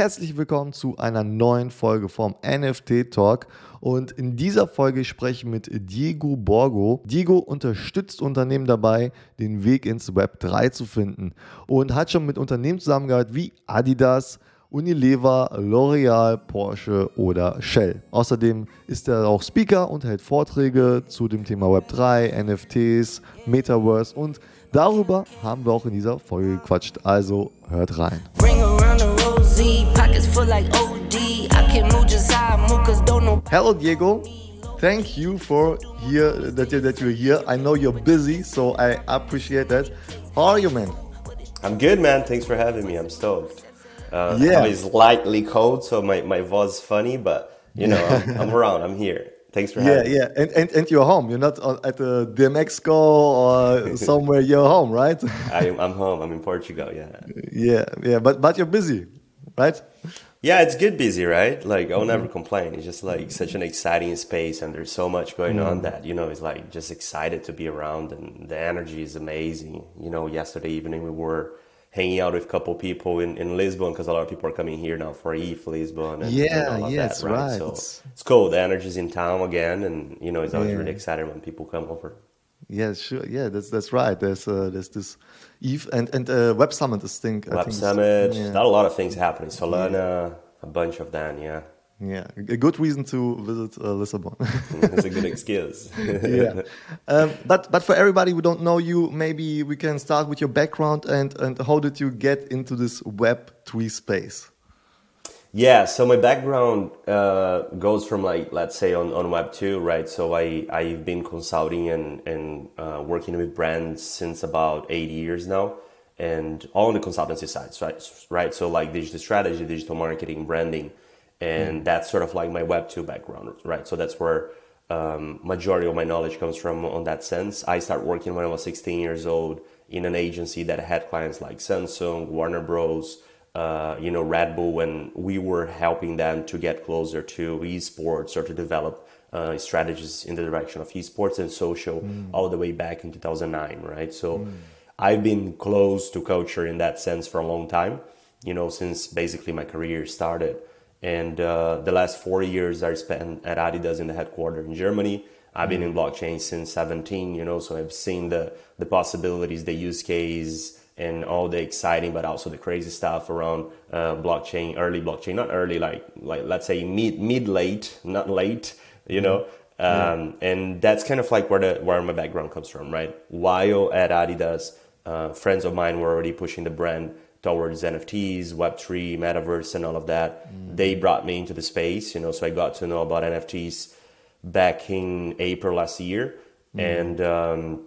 herzlich willkommen zu einer neuen Folge vom NFT Talk. Und in dieser Folge spreche ich mit Diego Borgo. Diego unterstützt Unternehmen dabei, den Weg ins Web 3 zu finden und hat schon mit Unternehmen zusammengearbeitet wie Adidas, Unilever, L'Oreal, Porsche oder Shell. Außerdem ist er auch Speaker und hält Vorträge zu dem Thema Web3, NFTs, Metaverse und darüber haben wir auch in dieser Folge gequatscht. Also hört rein. Hello Diego. Thank you for here that you that you're here. I know you're busy, so I appreciate that. How are you, man? I'm good, man. Thanks for having me. I'm stoked. Uh, yeah. I'm slightly cold, so my, my voice is funny, but you know, I'm, I'm around. I'm here. Thanks for having yeah, me. Yeah, and, and, and you're home. You're not at the DMX or somewhere. you're home, right? I, I'm home. I'm in Portugal. Yeah. Yeah, yeah, but but you're busy, right? Yeah, it's good busy, right? Like I'll never complain. It's just like such an exciting space, and there's so much going mm. on that you know it's like just excited to be around, and the energy is amazing. You know, yesterday evening we were hanging out with a couple people in, in Lisbon because a lot of people are coming here now for ETH Lisbon. And, yeah, and yeah, that, right? right. So it's cool. The energy's in town again, and you know it's always yeah. really exciting when people come over. Yeah, sure. Yeah, that's that's right. There's uh, there's this ETH and and uh, Web Summit. I think Web I think Summit. Yeah. Got a lot of things happening. Solana, yeah. a bunch of them. Yeah. Yeah, a good reason to visit uh, Lisbon. it's a good excuse. yeah, um, but but for everybody who don't know you, maybe we can start with your background and and how did you get into this Web three space? Yeah, so my background uh, goes from like let's say on, on Web two, right? So I I've been consulting and and uh, working with brands since about eight years now, and all on the consultancy side, right? Right. So like digital strategy, digital marketing, branding and mm. that's sort of like my web 2 background right so that's where um, majority of my knowledge comes from on that sense i started working when i was 16 years old in an agency that had clients like samsung warner bros uh, you know red bull when we were helping them to get closer to esports or to develop uh, strategies in the direction of esports and social mm. all the way back in 2009 right so mm. i've been close to culture in that sense for a long time you know since basically my career started and uh, the last four years I spent at Adidas in the headquarters in Germany. I've been in blockchain since 17, you know, so I've seen the, the possibilities, the use case, and all the exciting, but also the crazy stuff around uh, blockchain, early blockchain, not early, like, like let's say mid, mid late, not late, you know. Um, yeah. And that's kind of like where the where my background comes from, right? While at Adidas, uh, friends of mine were already pushing the brand towards NFTs, Web3, Metaverse, and all of that. Mm. They brought me into the space, you know, so I got to know about NFTs back in April last year. Mm. And, um,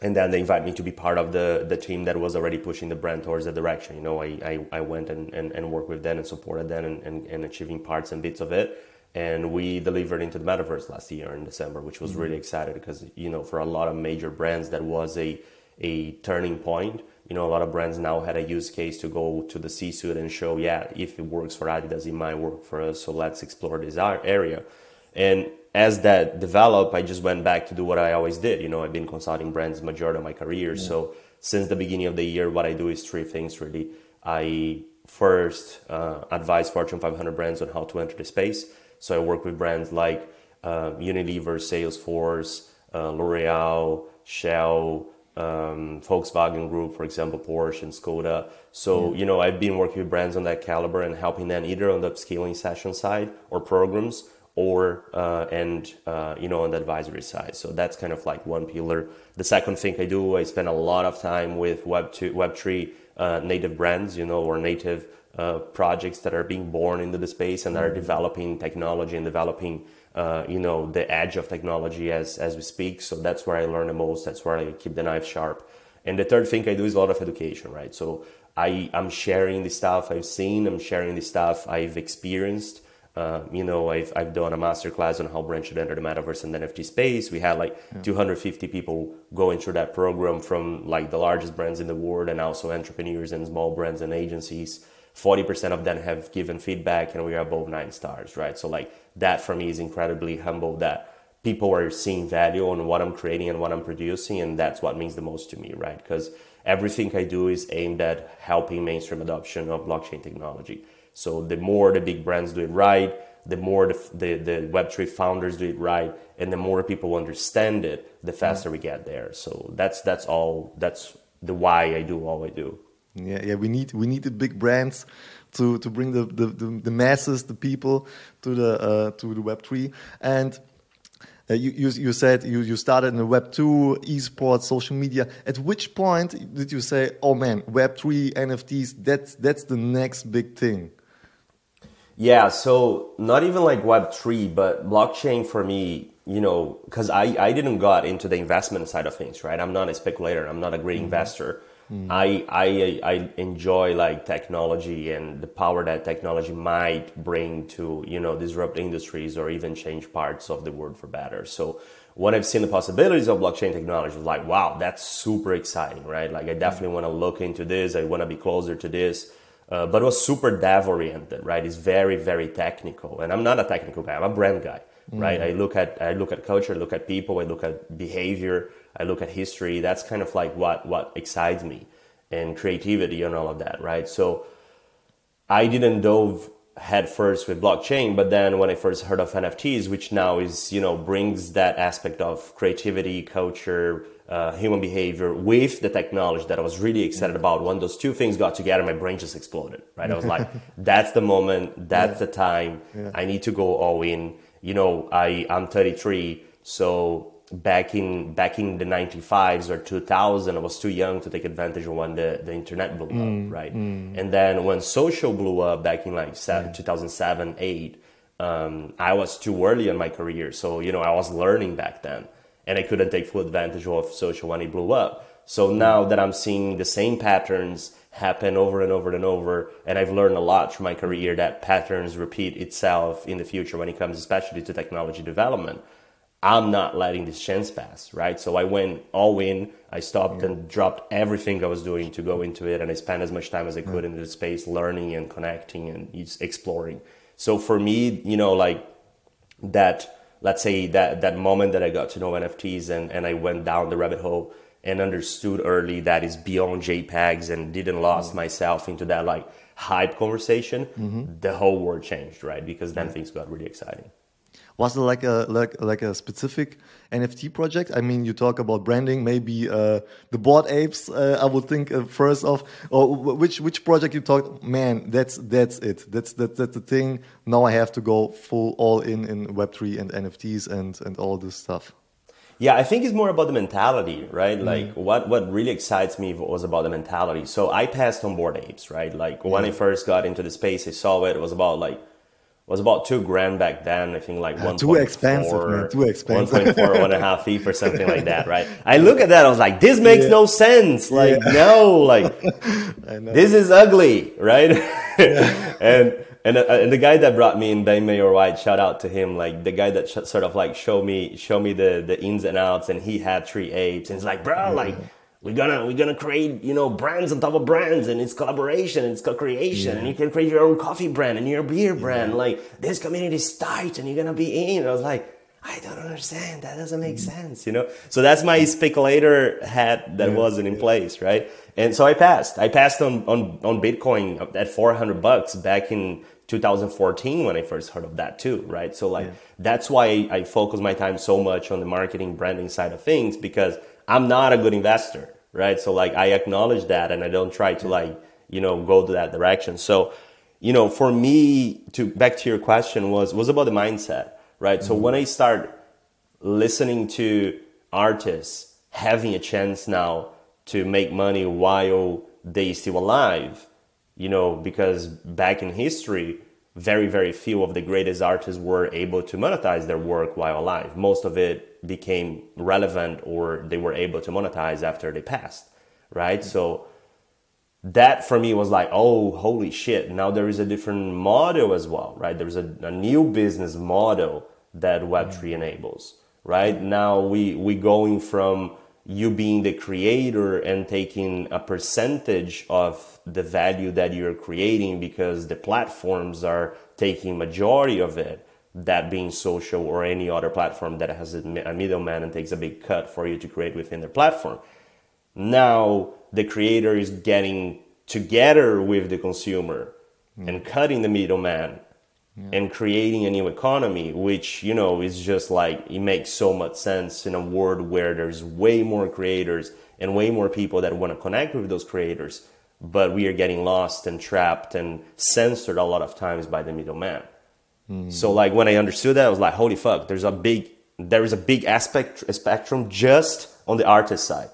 and then they invited me to be part of the, the team that was already pushing the brand towards that direction. You know, I, I, I went and, and, and worked with them and supported them and, and, and achieving parts and bits of it. And we delivered into the metaverse last year in December, which was mm really excited because, you know, for a lot of major brands, that was a, a turning point you know, a lot of brands now had a use case to go to the C-suite and show, yeah, if it works for Adidas, it might work for us. So let's explore this area. And as that developed, I just went back to do what I always did. You know, I've been consulting brands majority of my career. Yeah. So since the beginning of the year, what I do is three things really. I first uh, advise Fortune 500 brands on how to enter the space. So I work with brands like uh, Unilever, Salesforce, uh, L'Oreal, Shell, um, Volkswagen Group, for example, Porsche and Skoda. So, yeah. you know, I've been working with brands on that caliber and helping them either on the upscaling session side or programs or, uh, and, uh, you know, on the advisory side. So that's kind of like one pillar. The second thing I do, I spend a lot of time with Web2, Web3 uh, native brands, you know, or native uh, projects that are being born into the space and are developing technology and developing uh, you know the edge of technology as as we speak. So that's where i learn the most. That's where i keep the knife sharp. And the third thing i do is a lot of education right? So i i'm sharing the stuff i've seen. I'm sharing the stuff i've experienced uh, you know, I've, I've done a master class on how brands should enter the metaverse and NFT space. We had like yeah. 250 people going through that program from like the largest brands in the world and also entrepreneurs and small brands and agencies. 40% of them have given feedback and we are above nine stars, right? So like that for me is incredibly humble that people are seeing value on what I'm creating and what I'm producing. And that's what means the most to me, right? Because everything I do is aimed at helping mainstream adoption of blockchain technology. So the more the big brands do it right, the more the, the, the Web3 founders do it right, and the more people understand it, the faster we get there. So that's that's all. That's the why I do all I do. Yeah, yeah. We need we need the big brands to to bring the the, the, the masses, the people to the uh, to the Web three and. Uh, you, you, you said you, you started in the Web 2, esports, social media. At which point did you say, oh man, Web 3, NFTs, that's, that's the next big thing? Yeah, so not even like Web3, but blockchain for me, you know, because I, I didn't got into the investment side of things, right? I'm not a speculator, I'm not a great mm-hmm. investor. Mm-hmm. I, I, I enjoy like technology and the power that technology might bring to, you know, disrupt industries or even change parts of the world for better. So when I've seen the possibilities of blockchain technology, I was like, wow, that's super exciting, right? Like I definitely want to look into this. I want to be closer to this. Uh, but it was super dev oriented, right? It's very, very technical. And I'm not a technical guy. I'm a brand guy, mm-hmm. right? I look at I look at culture, I look at people, I look at behavior, I look at history. That's kind of like what what excites me, and creativity and all of that, right? So I didn't dove head first with blockchain, but then when I first heard of NFTs, which now is you know brings that aspect of creativity, culture uh, human behavior with the technology that I was really excited about. When those two things got together, my brain just exploded. Right, I was like, "That's the moment. That's yeah. the time. Yeah. I need to go all in." You know, I I'm 33, so back in back in the 95s or 2000 i was too young to take advantage of when the, the internet blew mm, up right mm. and then when social blew up back in like seven, 2007 8 um, i was too early in my career so you know i was learning back then and I couldn't take full advantage of social when it blew up. So now that I'm seeing the same patterns happen over and over and over, and I've learned a lot through my career that patterns repeat itself in the future when it comes especially to technology development. I'm not letting this chance pass, right? So I went all in. I stopped yeah. and dropped everything I was doing to go into it, and I spent as much time as I could yeah. in the space learning and connecting and exploring. So for me, you know, like that let's say that that moment that I got to know NFTs and, and I went down the rabbit hole and understood early that is beyond JPEGs and didn't lost myself into that like hype conversation, mm-hmm. the whole world changed, right? Because then things got really exciting. Was there like a like like a specific NFT project? I mean, you talk about branding, maybe uh, the Bored Apes. Uh, I would think uh, first of, or which which project you talked? Man, that's that's it. That's that that's the thing. Now I have to go full all in in Web three and NFTs and and all this stuff. Yeah, I think it's more about the mentality, right? Mm. Like what what really excites me was about the mentality. So I passed on Bored Apes, right? Like when I first got into the space, I saw it. It was about like was about two grand back then. I think like one too expensive, man. Too expensive. One point four, one and a half ETH or something like that, right? I look at that, I was like, this makes yeah. no sense. Like, yeah. no, like this is ugly, right? Yeah. and and, uh, and the guy that brought me in, Ben Mayor White, shout out to him. Like the guy that sh- sort of like show me show me the the ins and outs, and he had three apes, and it's like, bro, like we're gonna we're gonna create you know brands on top of brands and it's collaboration and it's co-creation yeah. and you can create your own coffee brand and your beer brand yeah. like this community is tight and you're gonna be in i was like i don't understand that doesn't make mm-hmm. sense you know so that's my speculator hat that yeah. wasn't in place right and so i passed i passed on on, on bitcoin at 400 bucks back in 2014 when I first heard of that too, right? So like that's why I focus my time so much on the marketing branding side of things because I'm not a good investor, right? So like I acknowledge that and I don't try to like, you know, go to that direction. So, you know, for me to back to your question was was about the mindset, right? Mm-hmm. So when I start listening to artists having a chance now to make money while they still alive, you know, because back in history, very, very few of the greatest artists were able to monetize their work while alive. Most of it became relevant or they were able to monetize after they passed, right? Mm-hmm. So that for me was like, oh, holy shit. Now there is a different model as well, right? There's a, a new business model that Web3 mm-hmm. enables, right? Now we, we going from you being the creator and taking a percentage of the value that you're creating because the platforms are taking majority of it that being social or any other platform that has a middleman and takes a big cut for you to create within their platform. Now the creator is getting together with the consumer and cutting the middleman and creating a new economy, which you know is just like it makes so much sense in a world where there's way more creators and way more people that want to connect with those creators, but we are getting lost and trapped and censored a lot of times by the middleman. Mm. So like when I understood that, I was like, holy fuck, there's a big there is a big aspect a spectrum just on the artist side.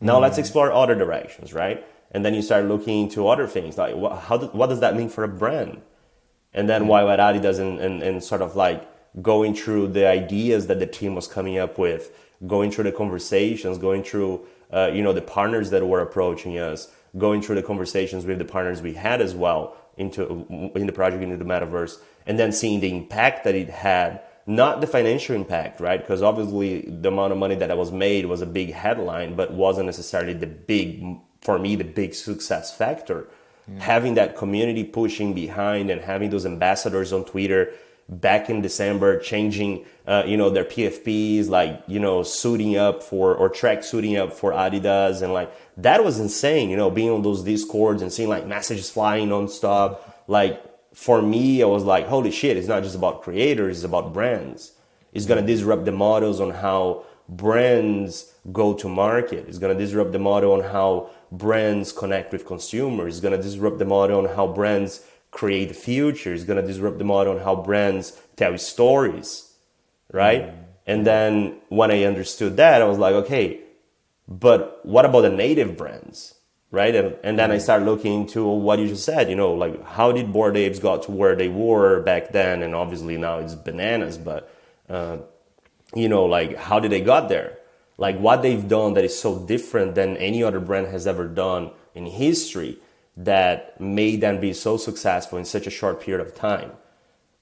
Now let's mm. explore other directions, right? And then you start looking into other things like what, how what does that mean for a brand? And then why what Adidas and, and, and sort of like going through the ideas that the team was coming up with, going through the conversations, going through uh, you know the partners that were approaching us, going through the conversations with the partners we had as well into in the project into the metaverse, and then seeing the impact that it had not the financial impact, right? Because obviously the amount of money that I was made was a big headline, but wasn't necessarily the big, for me, the big success factor. Having that community pushing behind and having those ambassadors on Twitter back in December, changing, uh, you know, their PFPs, like, you know, suiting up for, or track suiting up for Adidas. And like, that was insane, you know, being on those discords and seeing like messages flying nonstop. Like, for me, I was like, holy shit, it's not just about creators, it's about brands. It's gonna disrupt the models on how brands go to market. It's gonna disrupt the model on how brands connect with consumers. It's gonna disrupt the model on how brands create the future. It's gonna disrupt the model on how brands tell stories, right? And then when I understood that, I was like, okay, but what about the native brands? right? And, and then I started looking into what you just said, you know, like how did Bored Apes got to where they were back then? And obviously now it's bananas, but, uh, you know, like how did they got there? Like what they've done that is so different than any other brand has ever done in history that made them be so successful in such a short period of time.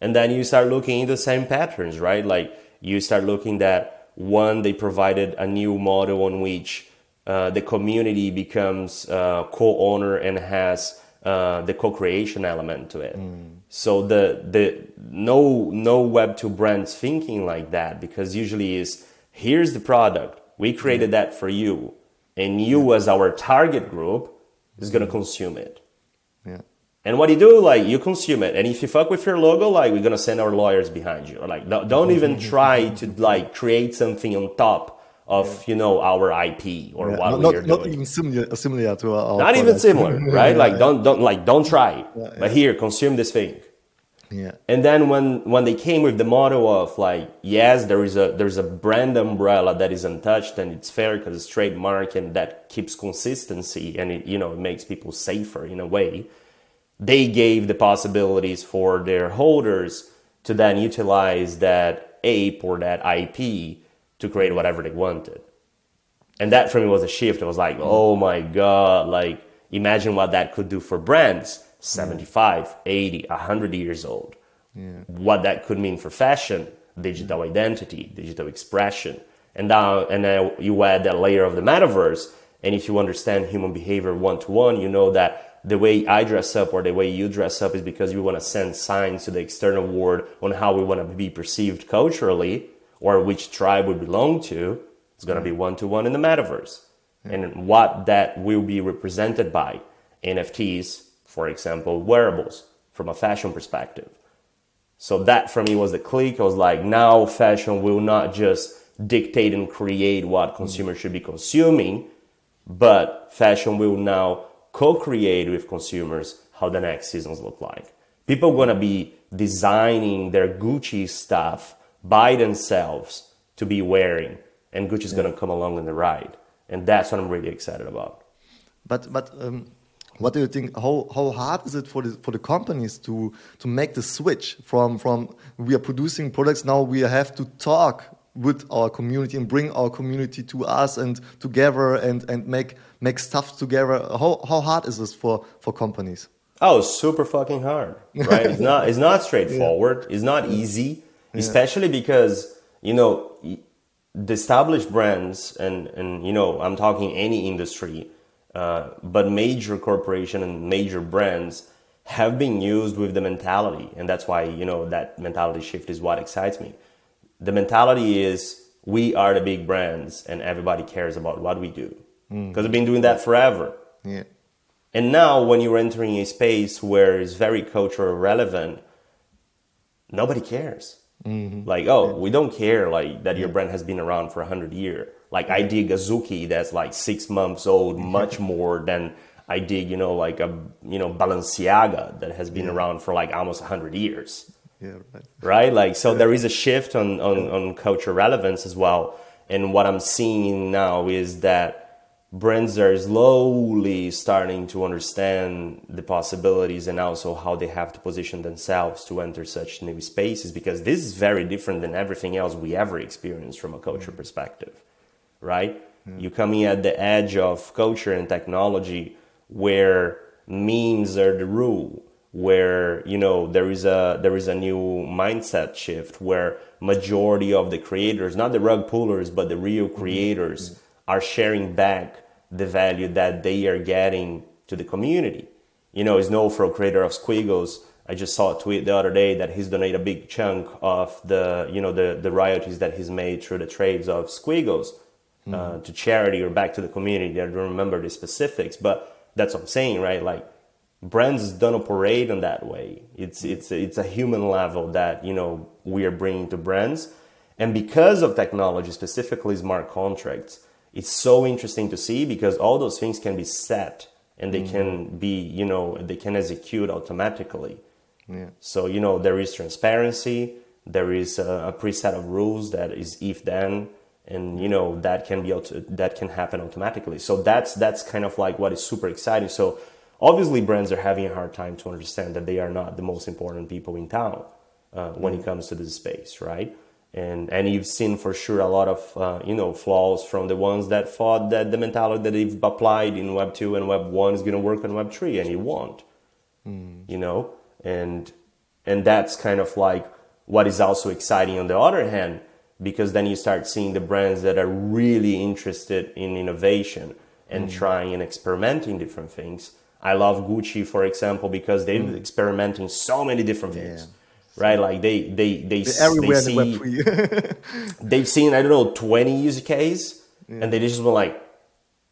And then you start looking into the same patterns, right? Like you start looking that one, they provided a new model on which uh, the community becomes uh, co-owner and has uh, the co-creation element to it. So the the no no Web to brands thinking like that because usually is here's the product we created that for you and you as our target group is gonna mm-hmm. consume it. Yeah. And what do you do, like you consume it, and if you fuck with your logo, like we're gonna send our lawyers behind you. Or like don't, don't mm-hmm. even mm-hmm. try to like create something on top of you know our IP or Yeah, what not, we not, are not doing. even similar, similar to our. Not even similar, right? Yeah, Like don't don't like don't try. Yeah, But here, consume this thing. Yeah. And then when when they came with the motto of like, yes, there is a there's a brand umbrella that is untouched and it's fair because it's trademark and that keeps consistency and it you know it makes people safer in a way. They gave the possibilities for their holders to then utilize that ape or that IP to create whatever they wanted. And that for me was a shift. It was like, mm-hmm. oh my God, like imagine what that could do for brands 75, 80, 100 years old. What that could mean for fashion, digital mm-hmm. identity, digital expression. And now, and now you add that layer of the metaverse. And if you understand human behavior one to one, you know that the way I dress up or the way you dress up is because we want to send signs to the external world on how we want to be perceived culturally or which tribe we belong to. It's going to be one to one in the metaverse. And what that will be represented by NFTs, for example, wearables from a fashion perspective. So that for me was the click. I was like, now fashion will not just dictate and create what mm. consumers should be consuming, but fashion will now co-create with consumers how the next seasons look like. People are gonna be designing their Gucci stuff by themselves to be wearing, and Gucci's gonna come along in the ride, and that's what I'm really excited about. But but um, what do you think? How how hard is it for the for the companies to to make the switch from from we are producing products now we have to talk with our community and bring our community to us and together and and make make stuff together. How how hard is this for for companies? Oh, super fucking hard, right? It's not. It's not straightforward. It's not easy, especially because you know the established brands and and you know I'm talking any industry, uh, but major corporation and major brands have been used with the mentality, and that's why you know that mentality shift is what excites me. The mentality is we are the big brands, and everybody cares about what we do because we've been doing that forever. Yeah. And now, when you're entering a space where it's very cultural relevant, nobody cares. Mm-hmm. Like, oh, we don't care like that your brand has been around for a hundred years. Like I dig Azuki that's like six months old, much more than I dig, you know, like a you know Balenciaga that has been yeah. around for like almost a hundred years. Yeah, right. Right, like so, yeah. there is a shift on on, on culture relevance as well. And what I'm seeing now is that brands are slowly starting to understand the possibilities and also how they have to position themselves to enter such new spaces because this is very different than everything else we ever experienced from a culture mm. perspective right mm. you're coming at the edge of culture and technology where memes are the rule where you know there is a there is a new mindset shift where majority of the creators not the rug pullers but the real mm-hmm. creators mm-hmm are sharing back the value that they are getting to the community. You know, for creator of Squiggles. I just saw a tweet the other day that he's donated a big chunk of the, you know, the, the royalties that he's made through the trades of Squiggles mm. uh, mm-hmm. to charity or back to the community. I don't remember the specifics, but that's what I'm saying, right? Like brands don't operate in that way. It's, it's, it's a human level that, you know, we are bringing to brands. And because of technology, specifically smart contracts, it's so interesting to see because all those things can be set and they mm-hmm. can be you know they can execute automatically yeah. so you know there is transparency there is a, a preset of rules that is if then and you know that can be auto- that can happen automatically so that's that's kind of like what is super exciting so obviously brands are having a hard time to understand that they are not the most important people in town uh, when mm-hmm. it comes to this space right and and you've seen for sure a lot of uh, you know flaws from the ones that thought that the mentality that they've applied in Web two and Web one is going to work on Web three, and it won't. Mm. You know, and and that's kind of like what is also exciting on the other hand, because then you start seeing the brands that are really interested in innovation and mm. trying and experimenting different things. I love Gucci, for example, because they're mm. experimenting so many different things. Yeah right? Like they they they, They're everywhere they see, the they've seen I don't know twenty use case, yeah. and they just were like,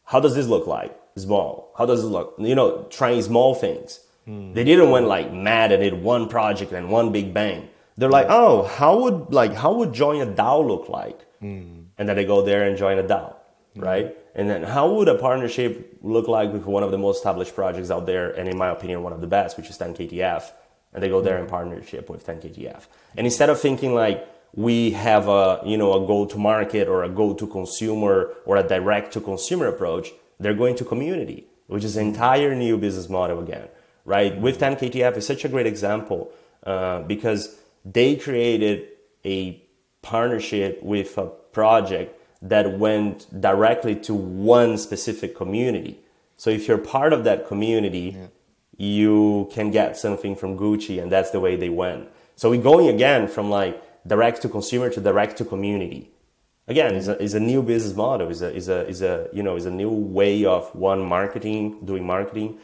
how does this look like? Small. How does it look? You know, trying small things. Mm. They didn't went like mad and did one project and one big bang. They're like, oh, how would like how would join a DAO look like? Mm. And then they go there and join a DAO, mm. right? And then how would a partnership look like with one of the most established projects out there, and in my opinion, one of the best, which is 10KTF? And they go there in partnership with 10KTF. And instead of thinking like we have a you know a go to market or a go to consumer or a direct to consumer approach, they're going to community, which is an entire new business model again, right? With 10KTF is such a great example uh, because they created a partnership with a project that went directly to one specific community. So if you're part of that community, yeah you can get something from Gucci, and that's the way they went. So we're going again from like direct to consumer to direct to community. Again, is a, a new business model. is a is a a you know is a new way of one marketing, doing marketing,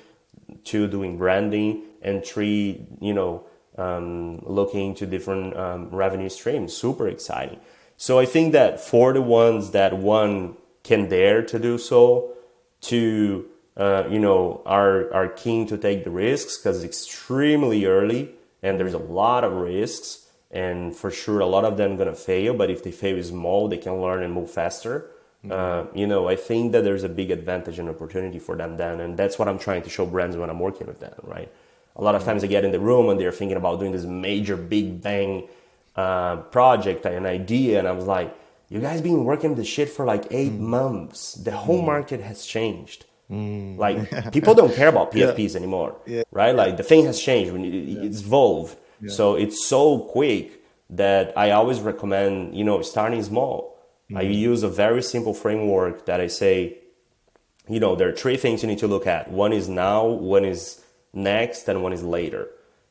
two doing branding, and three you know um, looking into different um, revenue streams. Super exciting. So I think that for the ones that one can dare to do so, to uh, you know, are, are keen to take the risks because it's extremely early and there's a lot of risks. And for sure, a lot of them going to fail. But if they fail small, they can learn and move faster. Mm-hmm. Uh, you know, I think that there's a big advantage and opportunity for them then. And that's what I'm trying to show brands when I'm working with them, right? A lot of mm-hmm. times I get in the room and they're thinking about doing this major big bang uh, project, an idea. And I was like, you guys been working this shit for like 8 mm-hmm. months. The whole mm-hmm. market has changed Mm. Like people don't care about PFPs yeah. anymore, yeah. right? Like the thing has changed. When it's evolved, so it's so quick that I always recommend you know starting small. Mm. I use a very simple framework that I say, you know, there are three things you need to look at. One is now, one is next, and one is later.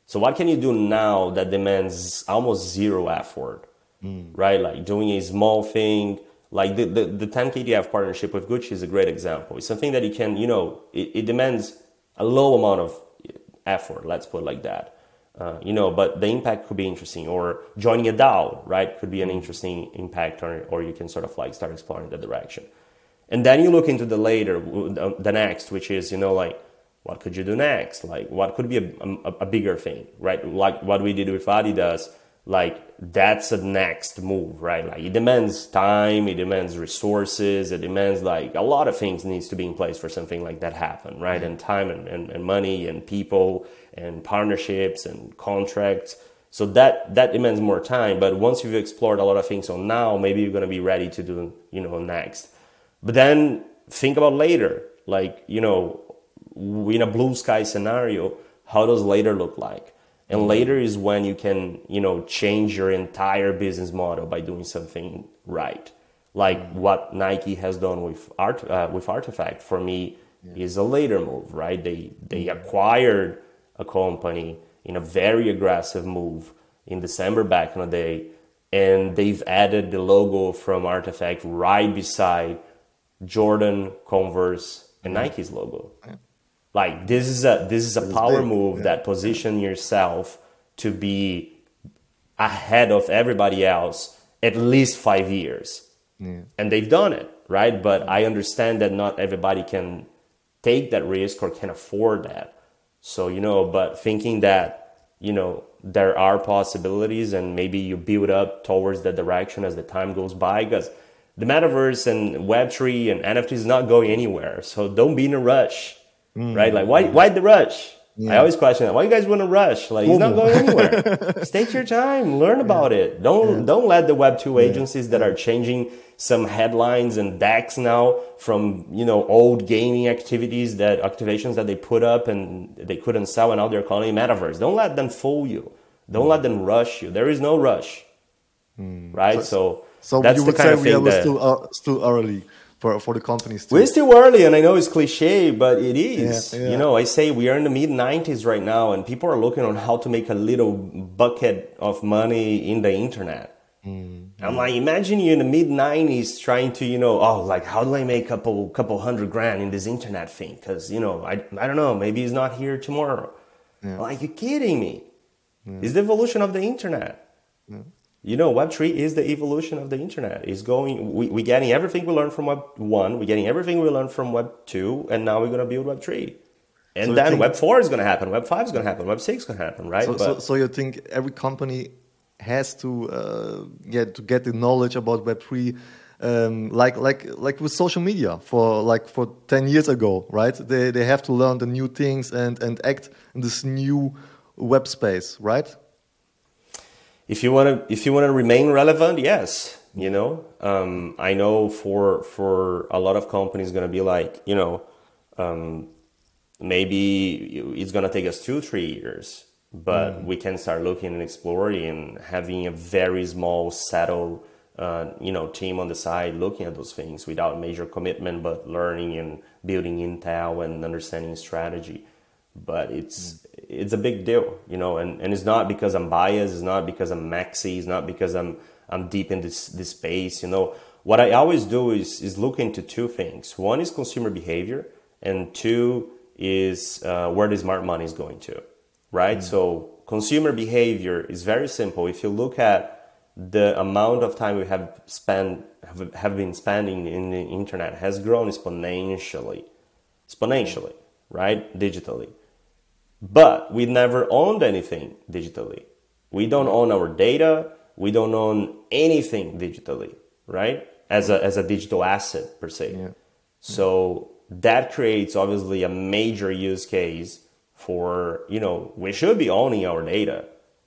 So what can you do now that demands almost zero effort, mm. right? Like doing a small thing like the, the, the 10KTF partnership with Gucci is a great example. It's something that you can, you know, it, it demands a low amount of effort, let's put it like that. Uh, you know, but the impact could be interesting. Or joining a DAO, right, could be an interesting impact, or, or you can sort of like start exploring that direction. And then you look into the later, the next, which is, you know, like, what could you do next? Like, what could be a, a, a bigger thing, right? Like what we did with Adidas, like that's a next move, right? Like it demands time, it demands resources, it demands like a lot of things needs to be in place for something like that happen, right? Mm-hmm. And time and, and, and money and people and partnerships and contracts. So that that demands more time. But once you've explored a lot of things so now, maybe you're gonna be ready to do, you know, next. But then think about later. Like, you know, in a blue sky scenario, how does later look like? And mm-hmm. later is when you can, you know, change your entire business model by doing something right. Like mm-hmm. what Nike has done with art uh, with RTFKT for me yeah. is a later move, right? They they mm-hmm. acquired a company in a very aggressive move in December back in the day, and they've added the logo from RTFKT right beside Jordan, Converse, and mm-hmm. Nike's logo. Yeah. Like this is a this is a power big. move yeah. that position yourself to be ahead of everybody else at least five years. Yeah. And they've done it, right? But I understand that not everybody can take that risk or can afford that. So, you know, but thinking that, you know, there are possibilities and maybe you build up towards that direction as the time goes by because the metaverse and web3 and nft is not going anywhere so don't be in a rush mm. right? Like, why, why the rush? Yeah. I always question that. Why you guys want to rush? Like, he's not going anywhere. Take your time, learn about yeah. it. Don't yeah. don't let the Web two agencies that are changing some headlines and decks now from you know old gaming activities that activations that they put up and they couldn't sell, and now they're calling it metaverse. Don't let them fool you. Don't let them rush you. There is no rush, mm. right? So, so, so that's you would say we are still uh, still early for, for the companies too. We're still early, and I know it's cliche, but it is. Yeah, yeah. You know, I say we are in the mid 90s right now, and people are looking on how to make a little bucket of money in the internet. Mm-hmm. I'm like, imagine you in the mid 90s trying to, you know, oh, like, how do I make a couple, couple hundred grand in this internet thing? Because, you know, I, I don't know, maybe he's not here tomorrow. Yeah. Like, you're kidding me. It's the evolution of the internet you know web3 is the evolution of the internet. Is going we, we're getting everything we learned from web 1 we're getting everything we learned from web 2 and now we're going to build web 3 and so then web 4 is going to happen web 5 is going to happen web 6 is going to happen right? So, so, so, you think every company has to uh, get to get the knowledge about web 3 um, like like like with social media for like for 10 years ago right? They, they have to learn the new things and and act in this new web space right if you want to if you want to remain relevant yes you know um, i know for for a lot of companies going to be like you know um, maybe it's going to take us two three years but mm. we can start looking and exploring and having a very small settled uh, you know team on the side looking at those things without major commitment but learning and building intel and understanding strategy but it's mm. it's a big deal, you know, and, and it's not because I'm biased, it's not because I'm maxi, it's not because I'm I'm deep in this this space, you know. What I always do is is look into two things. One is consumer behavior, and two is uh, where the smart money is going to, right? Mm. So consumer behavior is very simple. If you look at the amount of time we have spent have, have been spending in the internet has grown exponentially, exponentially, right? Digitally but we never owned anything digitally. We don't own our data. We don't own anything digitally, right? As a, as a digital asset per se. Yeah. So that creates obviously a major use case for, you know, we should be owning our data.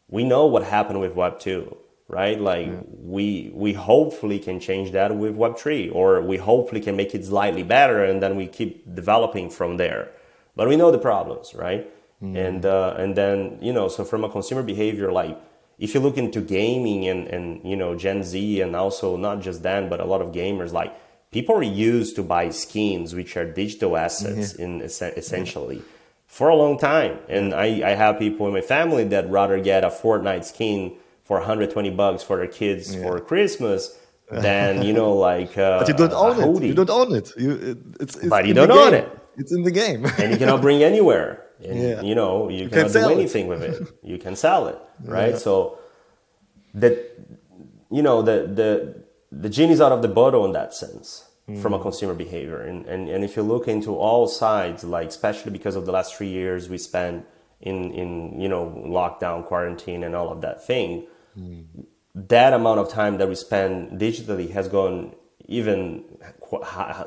We know what happened with Web 2, right? Like yeah. we, we hopefully can change that with Web 3 or we hopefully can make it slightly better and then we keep developing from there. But we know the problems, right? Mm. And uh, and then you know, so from a consumer behavior, like if you look into gaming and and you know Gen Z and also not just then, but a lot of gamers, like people are used to buy skins, which are digital assets mm-hmm. in essentially. Mm-hmm. For a long time, and I, I have people in my family that rather get a Fortnite skin for 120 bucks for their kids yeah. for Christmas than you know like uh, but you don't own it you don't own it you it, it's, it's but you don't own it it's in the game and you cannot bring anywhere and yeah. you know you, you cannot do anything it. with it you can sell it right yeah. so that you know the the the genie's out of the bottle in that sense mm. from a consumer behavior. And, and, and if you look into all sides, like especially because of the last three years we spent in, in you know, lockdown, quarantine, and all of that thing, mm. that amount of time that we spend digitally has gone even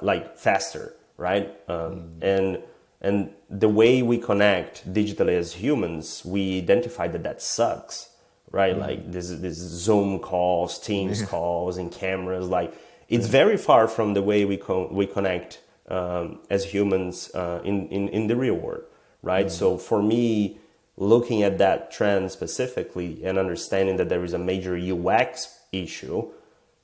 like faster, right? Um, mm. And and the way we connect digitally as humans, we identify that that sucks, right? Mm. Like this this Zoom calls, Teams calls, and cameras, like it's very far from the way we con- we connect um, as humans uh, in, in in the real world, right? Mm. So for me, looking at that trend specifically and understanding that there is a major UX issue,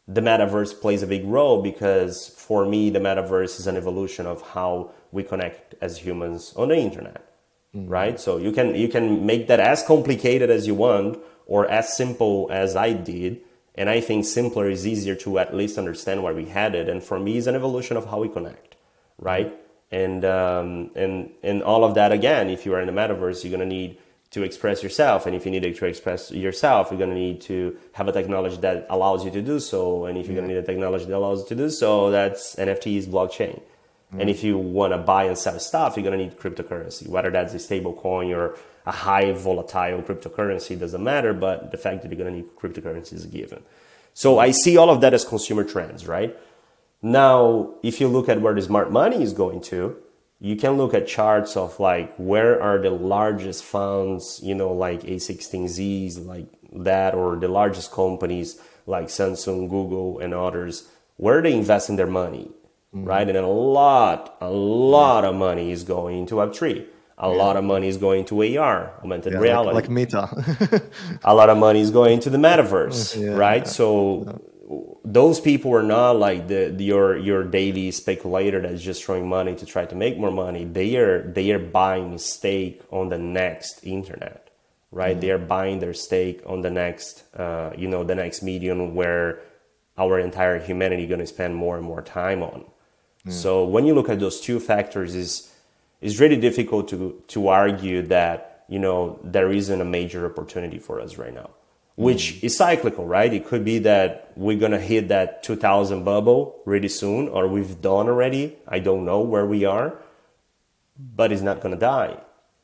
the metaverse plays a big role because for me, the metaverse is an evolution of how we connect as humans on the internet, mm. right? So you can you can make that as complicated as you want or as simple as I did and I think simpler is easier to at least understand where we headed. And for me, it's an evolution of how we connect, right? And um, and and all of that again. If you are in the metaverse, you're gonna need to express yourself, and if you need to express yourself, you're gonna need to have a technology that allows you to do so. And if you're gonna need a technology that allows you to do so, that's NFTs, blockchain. Mm-hmm. And if you want to buy and sell stuff, you're gonna need cryptocurrency, whether that's a stable coin or a high volatile cryptocurrency doesn't matter, but the fact that you're going to need cryptocurrency is a given. So I see all of that as consumer trends, right? Now, if you look at where the smart money is going to, you can look at charts of like where are the largest funds, you know, like A16Zs, like that, or the largest companies like Samsung, Google, and others, where they invest in their money, mm-hmm. right? And a lot, a lot yeah. of money is going into Web3 a yeah. lot of money is going to AR, augmented yeah, reality. Like, like Meta. a lot of money is going to the metaverse, right? So those people are not like the, the, your your daily speculator that's just throwing money to try to make more money. They are they are buying stake on the next internet, right? Mm. They are buying their stake on the next uh, you know the next medium where our entire humanity going to spend more and more time on. Mm. So when you look at those two factors, is it's really difficult to to argue that you know there isn't a major opportunity for us right now which is cyclical right? It could be that we're going to hit that 2000 bubble really soon or we've done already. I don't know where we are but it's not going to die.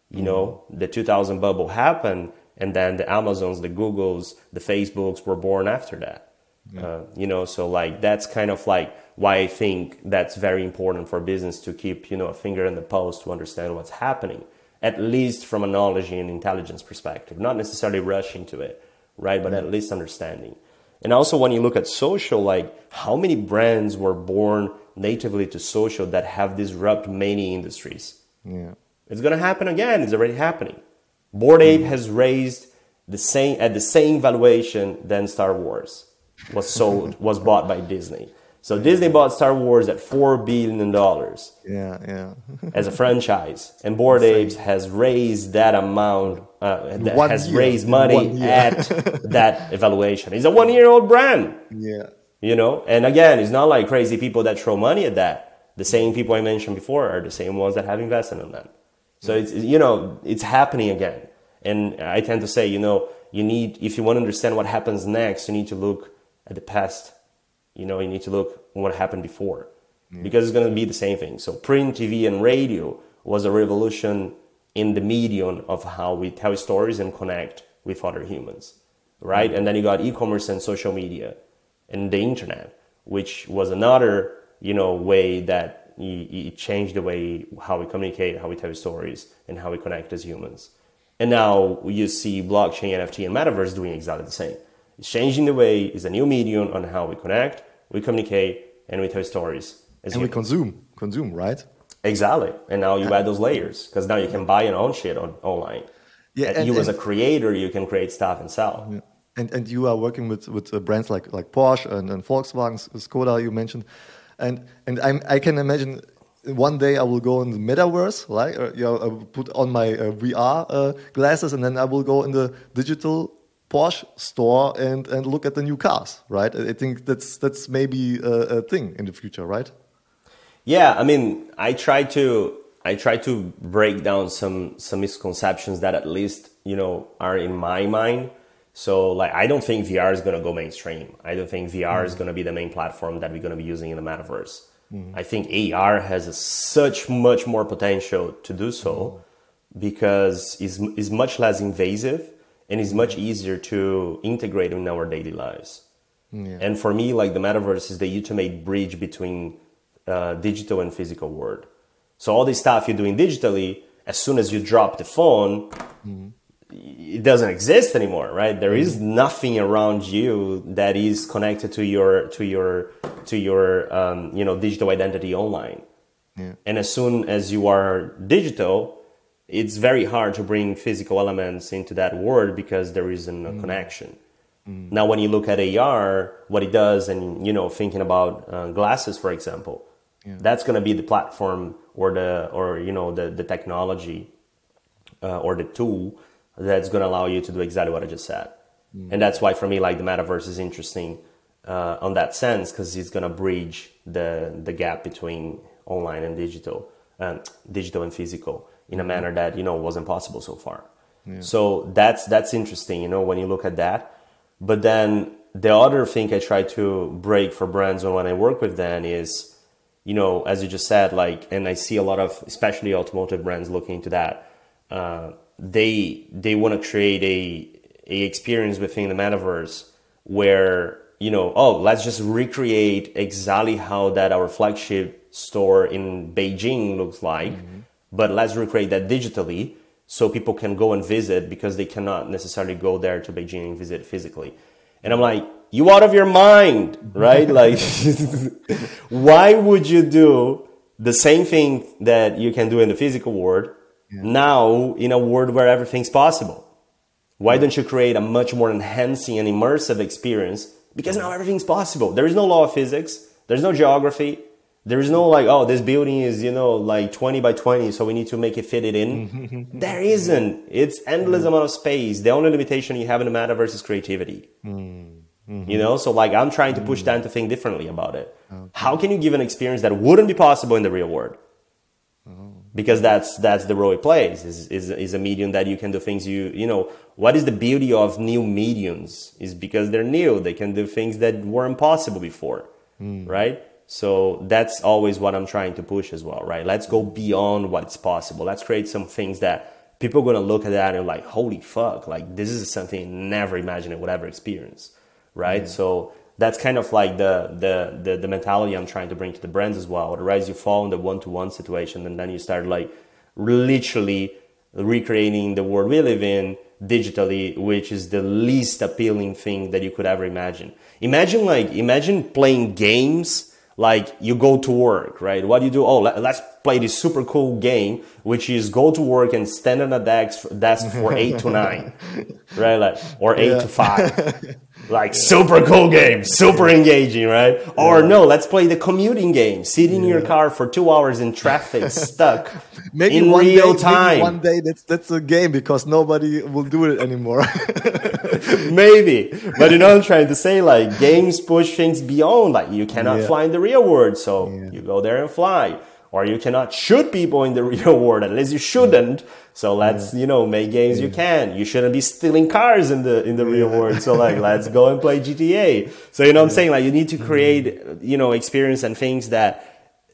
You know the 2000 bubble happened and then the amazons the googles the facebooks were born after that. Yeah. uh, you know so like that's kind of like why I think that's very important for business to keep, you know, a finger in the pulse to understand what's happening, at least from a knowledge and intelligence perspective, not necessarily rushing to it, right? But at least understanding. And also when you look at social, like how many brands were born natively to social that have disrupted many industries? Yeah. It's gonna happen again, it's already happening. Bored Ape mm. has raised the same at the same valuation than Star Wars was sold was bought by Disney. So Disney bought Star Wars at four billion dollars. Yeah, yeah. as a franchise, and Bored Apes has raised that amount. Uh, that has year. raised money at that evaluation. It's a one-year-old brand. Yeah. You know, and again, it's not like crazy people that throw money at that. The same people I mentioned before are the same ones that have invested in that. So it's you know it's happening again. And I tend to say, you know, you need if you want to understand what happens next, you need to look at the past you know, you need to look what happened before yeah. because it's going to be the same thing. So print, TV, and radio was a revolution in the medium of how we tell stories and connect with other humans, right? Mm-hmm. And then you got e-commerce and social media and the internet, which was another, you know, way that it changed the way how we communicate, how we tell stories, and how we connect as humans. And now you see blockchain, NFT, and metaverse doing exactly the same. It's changing the way, it's a new medium on how we connect, we communicate, and we tell stories. and humans. we consume, consume, right? Exactly. And now you add those layers because now you can buy your own shit on, online. Yeah, and, and you and, as a creator, you can create stuff and sell. Yeah. And and you are working with with uh, brands like like Porsche and, and Volkswagen, Skoda, you mentioned, and and I'm, I can imagine one day I will go in the metaverse, right? You know, I will put on my uh, VR uh, glasses, and then I will go in the digital Porsche store and and look at the new cars, right? I think that's that's maybe a, a thing in the future, right? Yeah, I mean, I try to I try to break down some some misconceptions that at least you know are in my mind. So like I don't think VR is gonna go mainstream. I don't think VR mm. is gonna be the main platform that we're gonna be using in the metaverse. I think AR has a, such much more potential to do so because it's, it's much less invasive and it's much easier to integrate in our daily lives. Yeah. And for me, like the metaverse is the ultimate bridge between uh, digital and physical world. So all this stuff you're doing digitally, as soon as you drop the phone, it doesn't exist anymore, right? There is nothing around you that is connected to your to your to your um, you know digital identity online. Yeah. And as soon as you are digital, it's very hard to bring physical elements into that world because there isn't a connection. Now, when you look at AR, what it does, and you know, thinking about uh, glasses, for example, that's going to be the platform or the or you know the the technology uh, or the tool that's going to allow you to do exactly what I just said. And that's why for me, like the metaverse is interesting uh, on that sense because it's going to bridge the the gap between online and digital, um, digital and physical in a manner that you know wasn't possible so far. So that's that's interesting, you know, when you look at that. But then the other thing I try to break for brands when I work with them is, you know, as you just said, like, and I see a lot of, especially automotive brands looking into that. Uh, they they want to create a a experience within the metaverse where you know, oh, let's just recreate exactly how that our flagship store in Beijing looks like, but let's recreate that digitally so people can go and visit because they cannot necessarily go there to Beijing and visit physically. And I'm like, you out of your mind, right? like, why would you do the same thing that you can do in the physical world now in a world where everything's possible? Why don't you create a much more enhancing and immersive experience? Because now everything's possible. There is no law of physics. There's no geography. There is no like, oh, this building is, you know, like 20 by 20, so we need to make it fit it in. there isn't. It's endless amount of space. The only limitation you have in the metaverse is creativity. Mm-hmm. You know, so like I'm trying to push Dan to think differently about it. How can you give an experience that wouldn't be possible in the real world? Oh. Because that's that's the role it plays. Is, is is a medium that you can do things you you know. What is the beauty of new mediums? Is because they're new. They can do things that weren't possible before, mm. right? So that's always what I'm trying to push as well, right? Let's go beyond what's possible. Let's create some things that people are gonna look at that and like, holy fuck, like this is something I never imagined I would ever experience, right? Mm-hmm. So that's kind of like the, the the the mentality I'm trying to bring to the brands as well. Otherwise, you fall in the one to one situation, and then you start like literally recreating the world we live in digitally, which is the least appealing thing that you could ever imagine. Imagine like imagine playing games like you go to work, right? What do you do? Oh, let, us play this super cool game, which is go to work and stand on a desk, desk for eight to nine, right? Like, or eight to five. Like super cool game, super engaging, right? Or no, let's play the commuting game. Sit in your car for two hours in traffic, stuck Maybe in one real day, time. One day that's that's a game because nobody will do it anymore. Maybe, but you know, I'm trying to say like games push things beyond. Like you cannot Yeah. fly in the real world, so you go there and fly. Or you cannot shoot people in the real world, at least you shouldn't. So let's you know make games you can. You shouldn't be stealing cars in the in the real world. So like let's go and play GTA. So you know what I'm saying like you need to mm-hmm. create you know experience and things that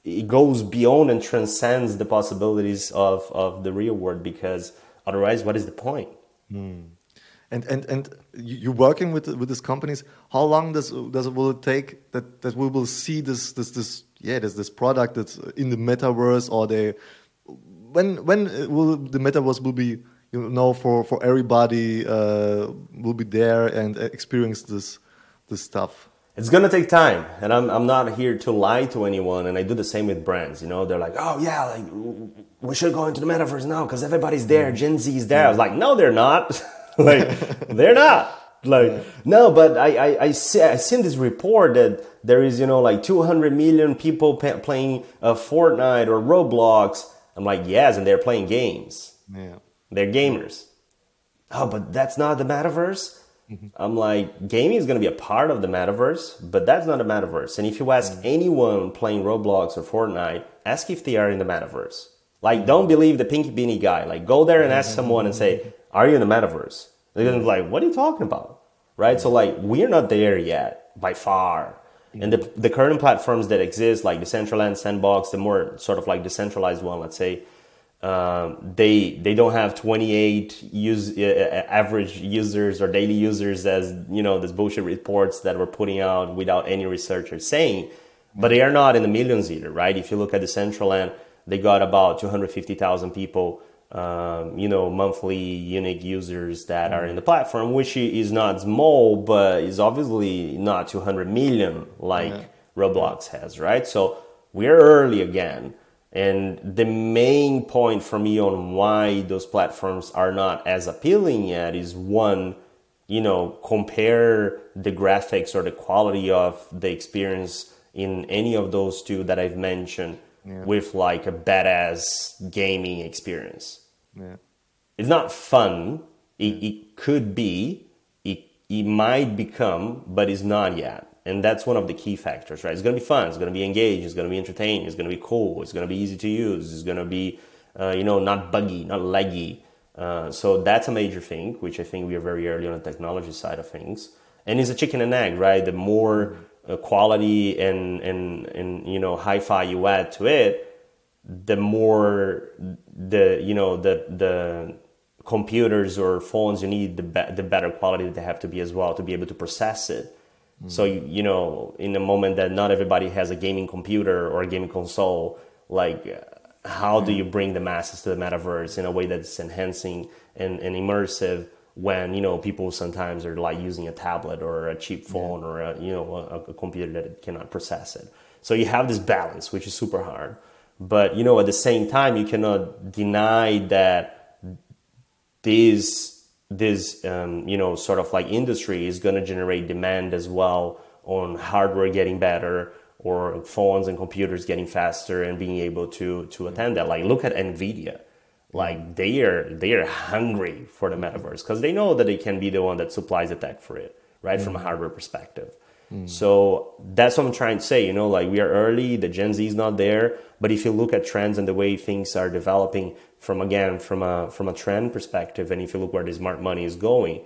it goes beyond and transcends the possibilities of of the real world because otherwise what is the point? Hmm. And and and you- you're working with with these companies. How long does does it will it take that that we will see this this this yeah this this product that's in the metaverse or they when when will the metaverse will be you know for for everybody uh, will be there and experience this this stuff. It's gonna take time, and I'm I'm not here to lie to anyone. And I do the same with brands. You know, they're like, oh yeah, like we should go into the metaverse now because everybody's there. Gen Z is there. I was like, no, they're not. like, they're not. Like, no, but I I I, see, I seen this report that there is you know like 200 million people pa- playing uh, Fortnite or Roblox. I'm like, yes, and they're playing games. Yeah. They're gamers. Oh, but that's not the metaverse. I'm like, gaming is going to be a part of the metaverse, but that's not a metaverse. And if you ask anyone playing Roblox or Fortnite, ask if they are in the metaverse. Like, don't believe the pinky beanie guy. Like, go there and ask someone and say, "Are you in the metaverse?" They're gonna be like, "What are you talking about?" Right? So, like, we're not there yet by far. And the, the current platforms that exist, like the Decentraland, Sandbox, the more sort of like decentralized one, let's say, um, they they don't have 28 use, uh, uh, average users or daily users as you know these bullshit reports that we're putting out without any researchers saying but they are not in the millions either right if you look at the Decentraland they got about 250,000 people um, you know monthly unique users that are in the platform which is not small but is obviously not 200 million like yeah. roblox has right? So we're early again. And the main point for me on why those platforms are not as appealing yet is one, you know, compare the graphics or the quality of the experience in any of those two that I've mentioned yeah. with like a badass gaming experience. Yeah. It's not fun. It, it could be, it, it might become, but it's not yet. And that's one of the key factors right? It's going to be fun. It's going to be engaged it's going to be entertaining. It's going to be cool. It's going to be easy to use. It's going to be uh, you know not buggy not laggy uh, so that's a major thing which i think we are very early on the technology side of things. And it's a chicken and egg right? The more uh, quality and, and and you know hi-fi you add to it the more the you know the the computers or phones you need the, be- the better quality they have to be as well to be able to process it. Mm. So you know, in a moment that not everybody has a gaming computer or a gaming console, like how do you bring the masses to the metaverse in a way that's enhancing and, and immersive when you know people sometimes are like using a tablet or a cheap phone yeah. or a, you know a, a, computer that cannot process it. So you have this balance which is super hard. But you know at the same time you cannot deny that these this um, you know sort of like industry is going to generate demand as well on hardware getting better or phones and computers getting faster and being able to to attend that. Like look at nvidia like they are they are hungry for the metaverse because they know that they can be the one that supplies the tech for it right mm. from a mm-hmm. hardware perspective mm. so that's what i'm trying to say you know like we are early the gen z is not there but if you look at trends and the way things are developing from again from a from a trend perspective and if you look where the smart money is going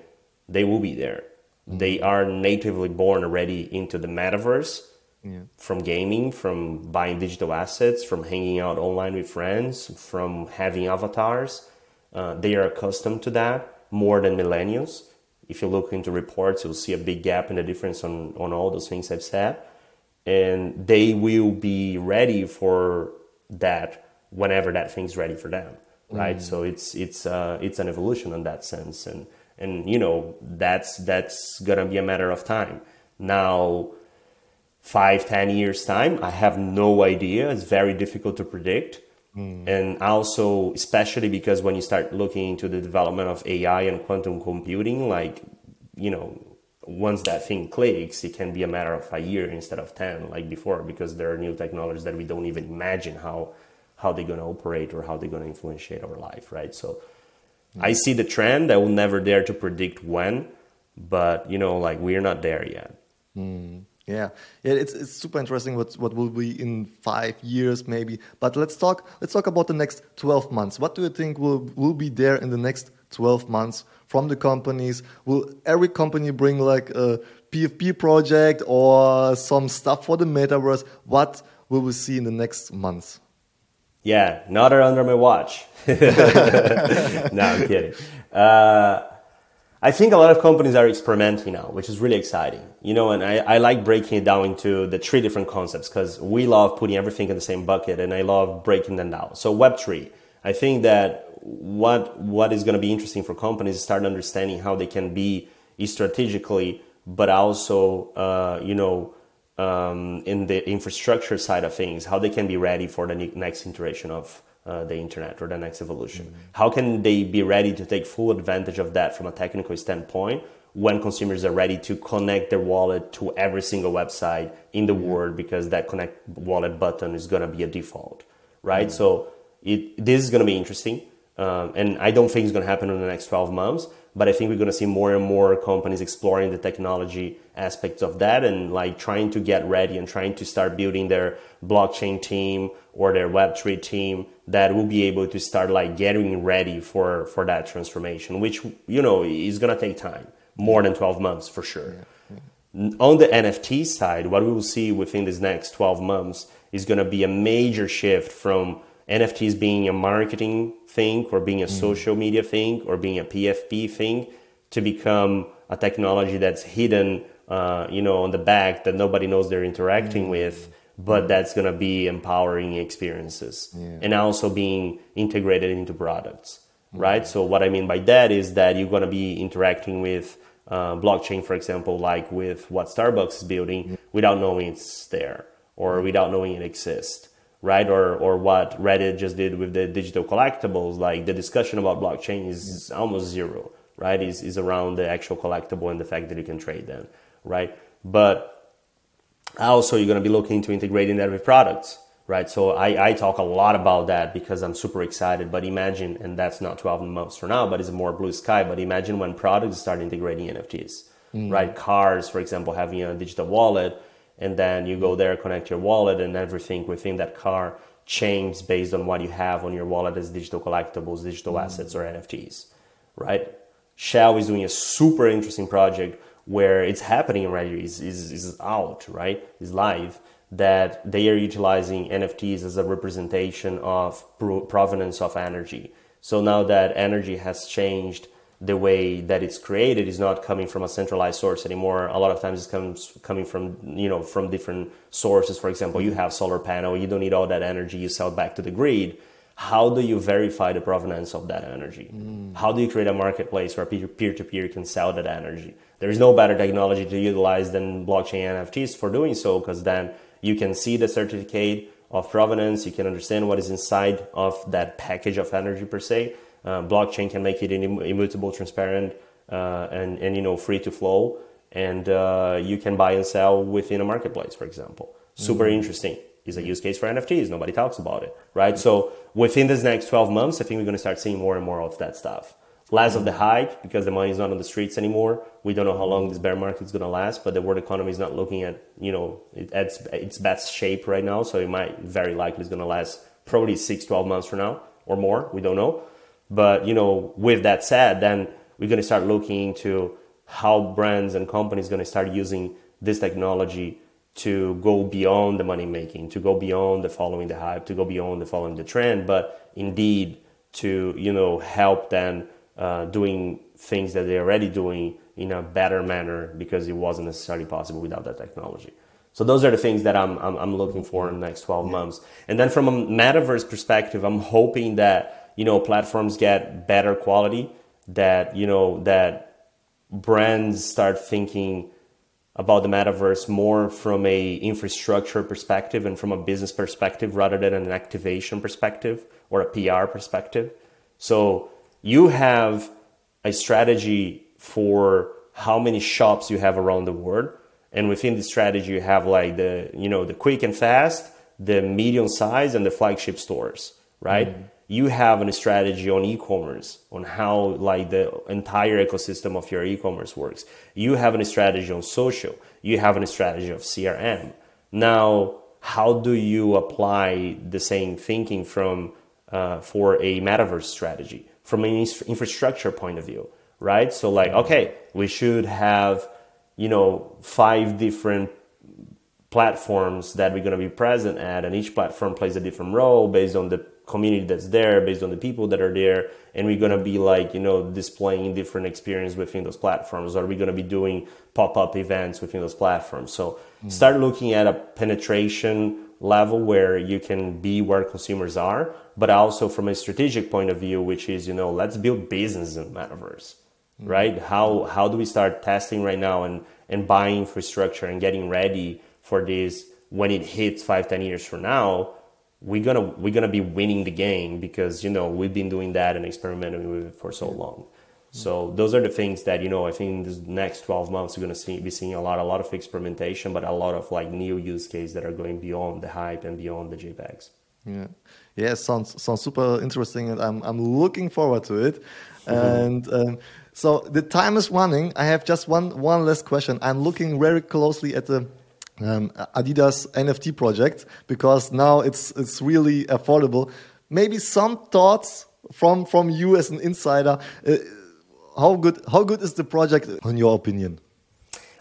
they will be there mm-hmm. they are natively born already into the metaverse yeah. from gaming from buying digital assets from hanging out online with friends from having avatars. Uh, they are accustomed to that more than millennials. If you look into reports you'll see a big gap in the difference on, on all those things i've said. And they will be ready for that whenever that thing's ready for them right? Mm. so it's it's uh, it's an evolution in that sense. And and you know that's that's gonna be a matter of time. Now five ten years time i have no idea it's very difficult to predict mm. and also especially because when you start looking into the development of ai and quantum computing like you know once that thing clicks it can be a matter of a year instead of 10 like before because there are new technologies that we don't even imagine how how they're going to operate or how they're going to influence our life, right? So mm-hmm. I see the trend. I will never dare to predict when, but you know, like we're not there yet. Mm. Yeah, yeah, it's it's super interesting what what will be in five years maybe. But let's talk let's talk about the next twelve months. What do you think will will be there in the next twelve months from the companies? Will every company bring like a PFP project or some stuff for the metaverse? What will we see in the next months? Yeah, not under my watch. no, I'm kidding. Uh, I think a lot of companies are experimenting now, which is really exciting. You know, and I, I like breaking it down into the three different concepts because we love putting everything in the same bucket and I love breaking them down. So Web3, I think that what, what is going to be interesting for companies is start understanding how they can be strategically, but also, uh, you know, um, in the infrastructure side of things, how they can be ready for the next iteration of uh, the internet or the next evolution. Mm-hmm. How can they be ready to take full advantage of that from a technical standpoint when consumers are ready to connect their wallet to every single website in the mm-hmm. world because that connect wallet button is going to be a default, right? Mm-hmm. So it, this is going to be interesting. Um, and I don't think it's going to happen in the next 12 months, but I think we're going to see more and more companies exploring the technology aspects of that and like trying to get ready and trying to start building their blockchain team or their web3 team that will be able to start like getting ready for for that transformation which you know is going to take time more than 12 months for sure yeah. On the NFT side, what we will see within these next 12 months is going to be a major shift from NFTs being a marketing thing or being a mm. social media thing or being a PFP thing to become a technology that's hidden, uh, you know, on the back that nobody knows they're interacting mm. with, but that's going to be empowering experiences yeah. and also being integrated into products, mm. right? So what I mean by that is that you're going to be interacting with uh, blockchain, for example, like with what Starbucks is building, without knowing it's there or without knowing it exists right? Or or what Reddit just did with the digital collectibles, like the discussion about blockchain is almost zero, right? Is is around the actual collectible and the fact that you can trade them, right? But also you're gonna be looking to integrating that with products, right? So I, I talk a lot about that because I'm super excited. But imagine, and that's not 12 months from now, but it's more blue sky. But imagine when products start integrating NFTs, mm. right? Cars, for example, having a digital wallet and then you go there, connect your wallet, and everything within that car changes based on what you have on your wallet as digital collectibles, digital mm. assets, or NFTs, right? Shell is doing a super interesting project where it's happening already, is is is out, right? Is live that they are utilizing NFTs as a representation of provenance of energy. So now that energy has changed the way that it's created is not coming from a centralized source anymore. A lot of times it comes coming from you know from different sources. For example, you have solar panel, you don't need all that energy, you sell back to the grid. How do you verify the provenance of that energy? Mm. How do you create a marketplace where peer to peer can sell that energy? There is no better technology to utilize than blockchain NFTs for doing so, because then you can see the certificate of provenance, you can understand what is inside of that package of energy per se uh, blockchain can make it immutable, transparent, uh, and and you know free to flow, and uh, you can buy and sell within a marketplace, for example. Super mm-hmm. interesting. Is a use case for NFTs. Nobody talks about it, right? So within this next 12 months, I think we're going to start seeing more and more of that stuff. Less of the hype because the money is not on the streets anymore. We don't know how long this bear market is going to last, but the world economy is not looking at you know it, at its, its best shape right now. So it might very likely is going to last probably six, 12 months from now or more. We don't know. But you know, with that said, then we're going to start looking into how brands and companies going to start using this technology to go beyond the money making, to go beyond the following the hype, to go beyond the following the trend, but indeed to you know help them uh, doing things that they're already doing in a better manner because it wasn't necessarily possible without that technology. So those are the things that I'm I'm, I'm looking for in the next 12 yeah. months. And then from a metaverse perspective, I'm hoping that you know platforms get better quality that you know that brands start thinking about the metaverse more from a infrastructure perspective and from a business perspective rather than an activation perspective or a PR perspective. So you have a strategy for how many shops you have around the world. And within the strategy you have like the you know the quick and fast the medium size and the flagship stores right? Mm you have a strategy on e-commerce on how like the entire ecosystem of your e-commerce works. You have a strategy on social. You have a strategy of crm now how do you apply the same thinking from uh, for a metaverse strategy? From an infrastructure point of view right? So like okay we should have you know five different platforms that we're going to be present at and each platform plays a different role based on the community that's there based on the people that are there and we're going to be like you know displaying different experience within those platforms or we're going to be doing pop-up events within those platforms so mm. start looking at a penetration level where you can be where consumers are but also from a strategic point of view which is you know let's build business in metaverse mm. right how how do we start testing right now and and buying infrastructure and getting ready for this when it hits five ten years from now we're gonna we're gonna be winning the game because you know we've been doing that and experimenting with it for so long. So those are the things that you know I think in the next 12 months we're gonna see, be seeing a lot a lot of experimentation, but a lot of like new use cases that are going beyond the hype and beyond the JPEGs. Yeah, yeah, sounds sounds super interesting, and I'm I'm looking forward to it. Mm-hmm. And um, so the time is running. I have just one one last question. I'm looking very closely at the um, Adidas NFT project because now it's it's really affordable. Maybe some thoughts from from you as an insider. Uh, how good how good is the project in your opinion?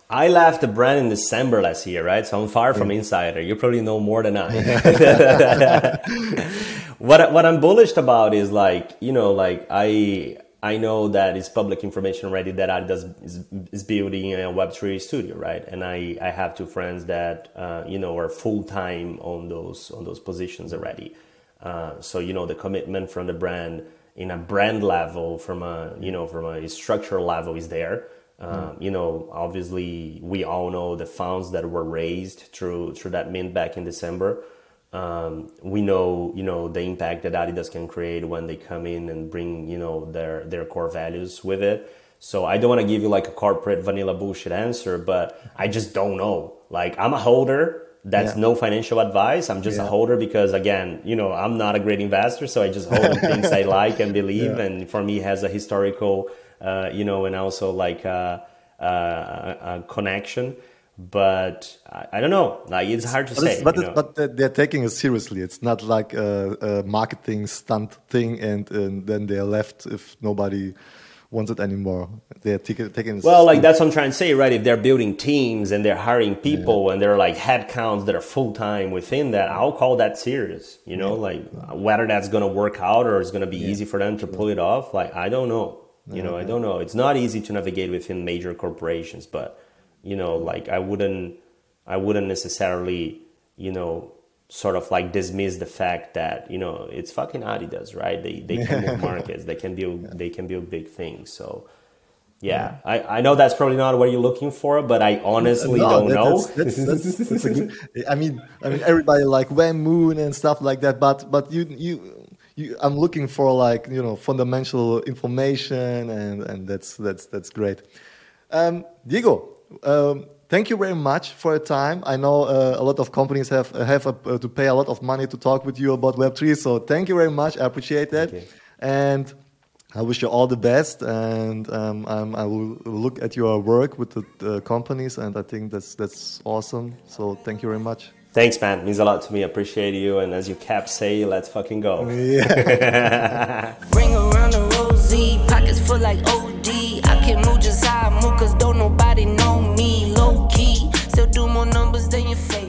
I left the brand in December last year, right? So I'm far from insider. You probably know more than I. what what I'm bullish about is like you know like I I know that it's public information already that Adidas is, is building a Web3 studio, right? And I, I have two friends that, uh, you know, are full time on those, on those positions already. Uh, so, you know, the commitment from the brand in a brand level, from a, you know, from a structural level is there. Um, you know, obviously we all know the funds that were raised through, through that mint back in December. Um, we know, you know, the impact that Adidas can create when they come in and bring, you know, their their core values with it. So I don't want to give you like a corporate vanilla bullshit answer, but I just don't know. Like I'm a holder. That's yeah. no financial advice. I'm just yeah. a holder because again, you know, I'm not a great investor, so I just hold things I like and believe. Yeah. And for me, has a historical, uh, you know, and also like a, a, a connection but I, I, don't know. Like it's hard to but say. But, but they're taking it seriously. It's not like a, a marketing stunt thing, and, and, then they're left if nobody wants it anymore. They're taking, taking well, like that's what I'm trying to say, right? If they're building teams and they're hiring people yeah. and they're like headcounts that are full time within that, I'll call that serious. You know, yeah. like whether that's going to work out or it's going to be yeah. easy for them to pull it off. Like I don't know. You know, I don't know. It's not easy to navigate within major corporations, but you know like i wouldn't i wouldn't necessarily you know sort of like dismiss the fact that you know it's fucking adidas right they they can move markets they can build they can build big things so yeah, yeah. I, I know that's probably not what you're looking for, but I honestly no, don't that, know. That's, that's, that's, good, I mean, I mean, everybody like Van Moon and stuff like that, but but you you you, I'm looking for like you know fundamental information, and and that's that's that's great. Um, Diego, um, thank you very much for your time. I know uh, a lot of companies have have a, uh, to pay a lot of money to talk with you about Web3. So thank you very much. I appreciate that. And I wish you all the best. And um, I will look at your work with the, the companies, and I think that's that's awesome. So thank you very much. Thanks, man. It means a lot to me. I appreciate you. And as you cap say, let's fucking go. Yeah. Ring around the rosy, pockets full like OD. I can move just how I move, cause stay in fake.